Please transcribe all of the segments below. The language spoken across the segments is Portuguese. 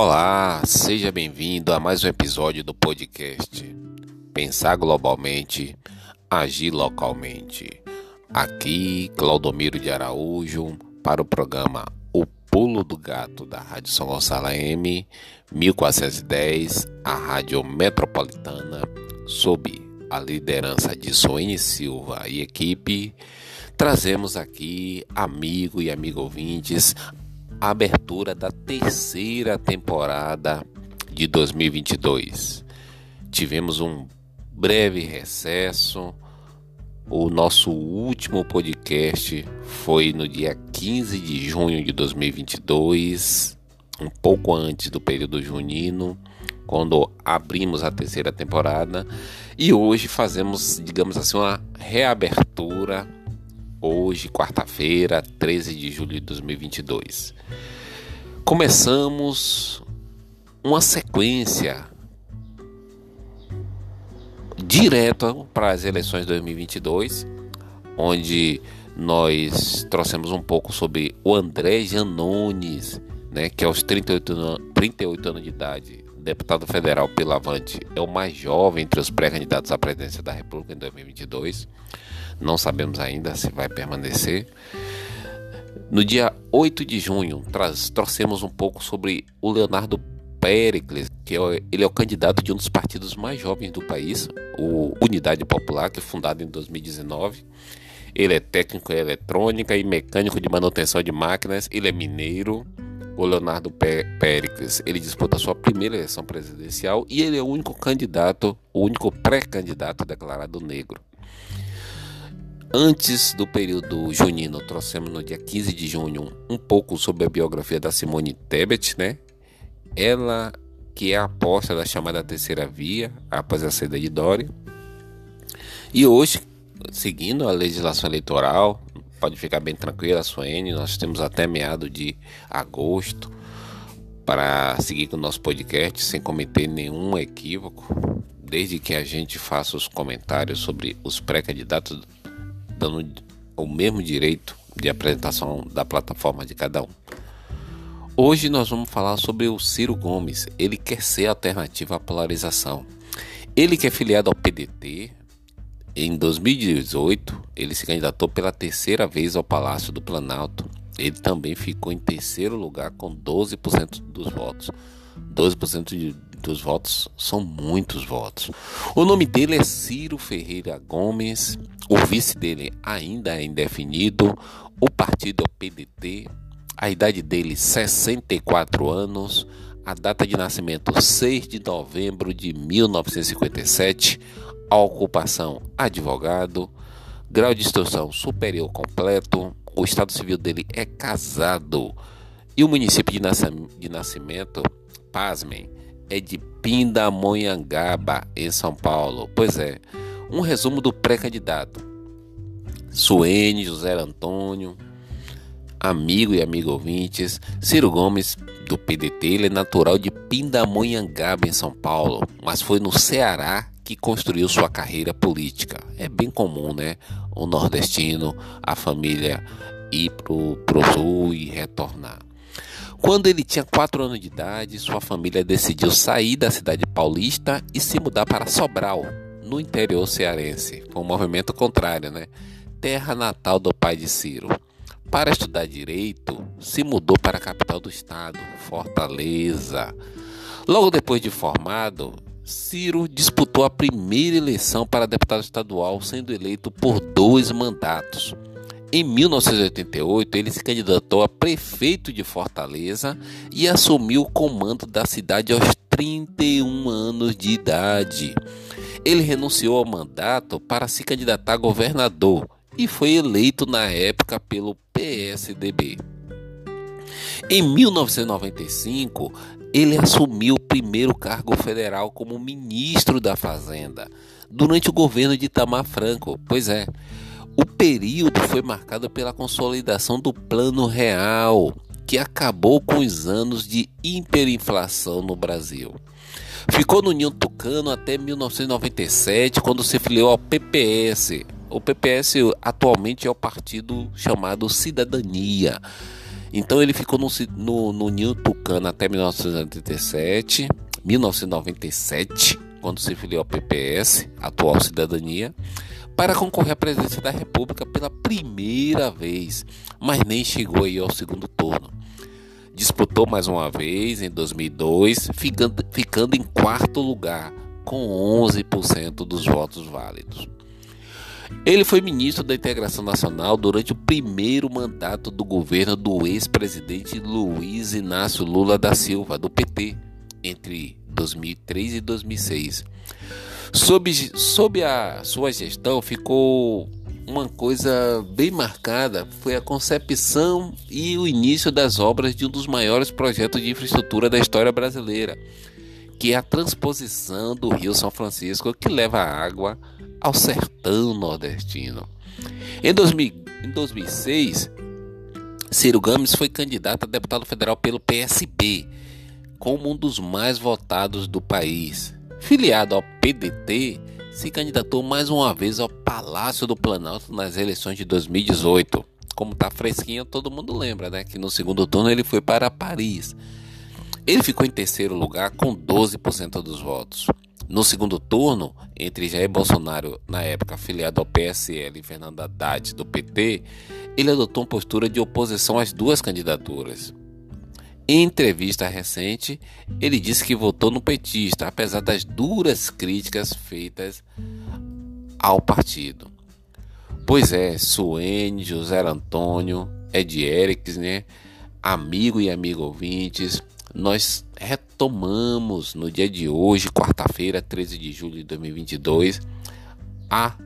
Olá, seja bem-vindo a mais um episódio do podcast Pensar Globalmente, Agir Localmente. Aqui, Claudomiro de Araújo, para o programa O Pulo do Gato da Rádio São Gonçalo M, 1410, a Rádio Metropolitana, sob a liderança de Soene Silva e equipe. Trazemos aqui, amigo e amigo ouvintes, a abertura da terceira temporada de 2022. Tivemos um breve recesso. O nosso último podcast foi no dia 15 de junho de 2022, um pouco antes do período junino, quando abrimos a terceira temporada. E hoje fazemos, digamos assim, uma reabertura hoje, quarta-feira, 13 de julho de 2022. Começamos uma sequência direto para as eleições de 2022, onde nós trouxemos um pouco sobre o André Janones, né, que aos 38, anos, 38 anos de idade, deputado federal pelo Avante, é o mais jovem entre os pré-candidatos à presidência da República em 2022 não sabemos ainda se vai permanecer. No dia 8 de junho, trouxemos um pouco sobre o Leonardo Pericles, que é, ele é o candidato de um dos partidos mais jovens do país, o Unidade Popular, que é fundado em 2019. Ele é técnico em eletrônica e mecânico de manutenção de máquinas, ele é mineiro. O Leonardo Pericles, ele disputa a sua primeira eleição presidencial e ele é o único candidato, o único pré-candidato declarado negro. Antes do período junino, trouxemos no dia 15 de junho um pouco sobre a biografia da Simone Tebet, né? Ela que é a aposta da chamada terceira via após a saída de Dória. E hoje, seguindo a legislação eleitoral, pode ficar bem tranquila, Suene, nós temos até meado de agosto para seguir com o nosso podcast sem cometer nenhum equívoco, desde que a gente faça os comentários sobre os pré-candidatos dando o mesmo direito de apresentação da plataforma de cada um. Hoje nós vamos falar sobre o Ciro Gomes. Ele quer ser alternativa à polarização. Ele que é filiado ao PDT, em 2018 ele se candidatou pela terceira vez ao Palácio do Planalto. Ele também ficou em terceiro lugar com 12% dos votos. 12% de, dos votos são muitos votos. O nome dele é Ciro Ferreira Gomes. O vice dele ainda é indefinido. O partido é PDT. A idade dele 64 anos. A data de nascimento 6 de novembro de 1957. A ocupação advogado. Grau de instrução superior completo. O estado civil dele é casado. E o município de nascimento, pasmem, é de Pindamonhangaba, em São Paulo. Pois é, um resumo do pré-candidato. Suene José Antônio, amigo e amigo ouvintes, Ciro Gomes, do PDT, ele é natural de Pindamonhangaba, em São Paulo, mas foi no Ceará que construiu sua carreira política. É bem comum, né? O nordestino, a família ir pro, pro sul e retornar. Quando ele tinha 4 anos de idade, sua família decidiu sair da cidade paulista e se mudar para Sobral, no interior cearense. Foi um movimento contrário, né? Terra natal do pai de Ciro. Para estudar direito, se mudou para a capital do estado, Fortaleza. Logo depois de formado, Ciro disputou a primeira eleição para deputado estadual, sendo eleito por dois mandatos. Em 1988, ele se candidatou a prefeito de Fortaleza e assumiu o comando da cidade aos 31 anos de idade. Ele renunciou ao mandato para se candidatar a governador e foi eleito na época pelo PSDB. Em 1995, ele assumiu o primeiro cargo federal como ministro da Fazenda durante o governo de Itamar Franco. Pois é, o período foi marcado pela consolidação do Plano Real, que acabou com os anos de hiperinflação no Brasil. Ficou no Ninho Tucano até 1997, quando se filiou ao PPS. O PPS atualmente é o partido chamado Cidadania. Então ele ficou no, no, no Ninho Tucano até 1987, 1997, quando se filiou ao PPS, atual Cidadania, para concorrer à presidência da República pela primeira vez, mas nem chegou aí ao segundo turno. Disputou mais uma vez em 2002, ficando, ficando em quarto lugar, com 11% dos votos válidos. Ele foi ministro da Integração Nacional durante o primeiro mandato do governo do ex-presidente Luiz Inácio Lula da Silva, do PT, entre 2003 e 2006. Sob, sob a sua gestão ficou uma coisa bem marcada, foi a concepção e o início das obras de um dos maiores projetos de infraestrutura da história brasileira, que é a transposição do Rio São Francisco, que leva água ao sertão nordestino. Em, 2000, em 2006, Ciro Gomes foi candidato a deputado federal pelo PSB, como um dos mais votados do país. Filiado ao PDT, se candidatou mais uma vez ao Palácio do Planalto nas eleições de 2018. Como está fresquinho, todo mundo lembra, né? Que no segundo turno ele foi para Paris. Ele ficou em terceiro lugar com 12% dos votos. No segundo turno, entre Jair Bolsonaro, na época filiado ao PSL, e Fernando Haddad, do PT, ele adotou uma postura de oposição às duas candidaturas. Em entrevista recente, ele disse que votou no petista, apesar das duras críticas feitas ao partido. Pois é, Suene, José Antônio, Ed Erics, né? Amigo e amigo ouvintes, nós retomamos no dia de hoje, quarta-feira, 13 de julho de 2022, a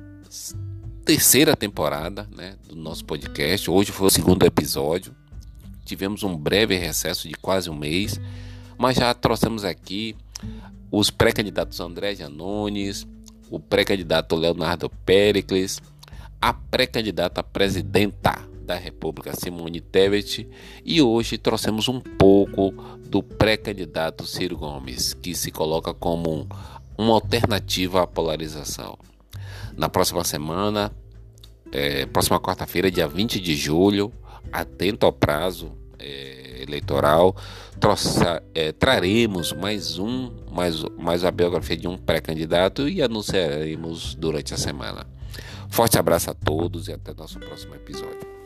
terceira temporada né, do nosso podcast. Hoje foi o segundo episódio. Tivemos um breve recesso de quase um mês, mas já trouxemos aqui os pré-candidatos André Janones, o pré-candidato Leonardo Pericles, a pré-candidata presidenta da República Simone Tebet e hoje trouxemos um pouco do pré-candidato Ciro Gomes, que se coloca como uma alternativa à polarização. Na próxima semana, é, próxima quarta-feira, dia 20 de julho, atento ao prazo é, eleitoral, troça, é, traremos mais um, mais, mais a biografia de um pré-candidato e anunciaremos durante a semana. Forte abraço a todos e até nosso próximo episódio.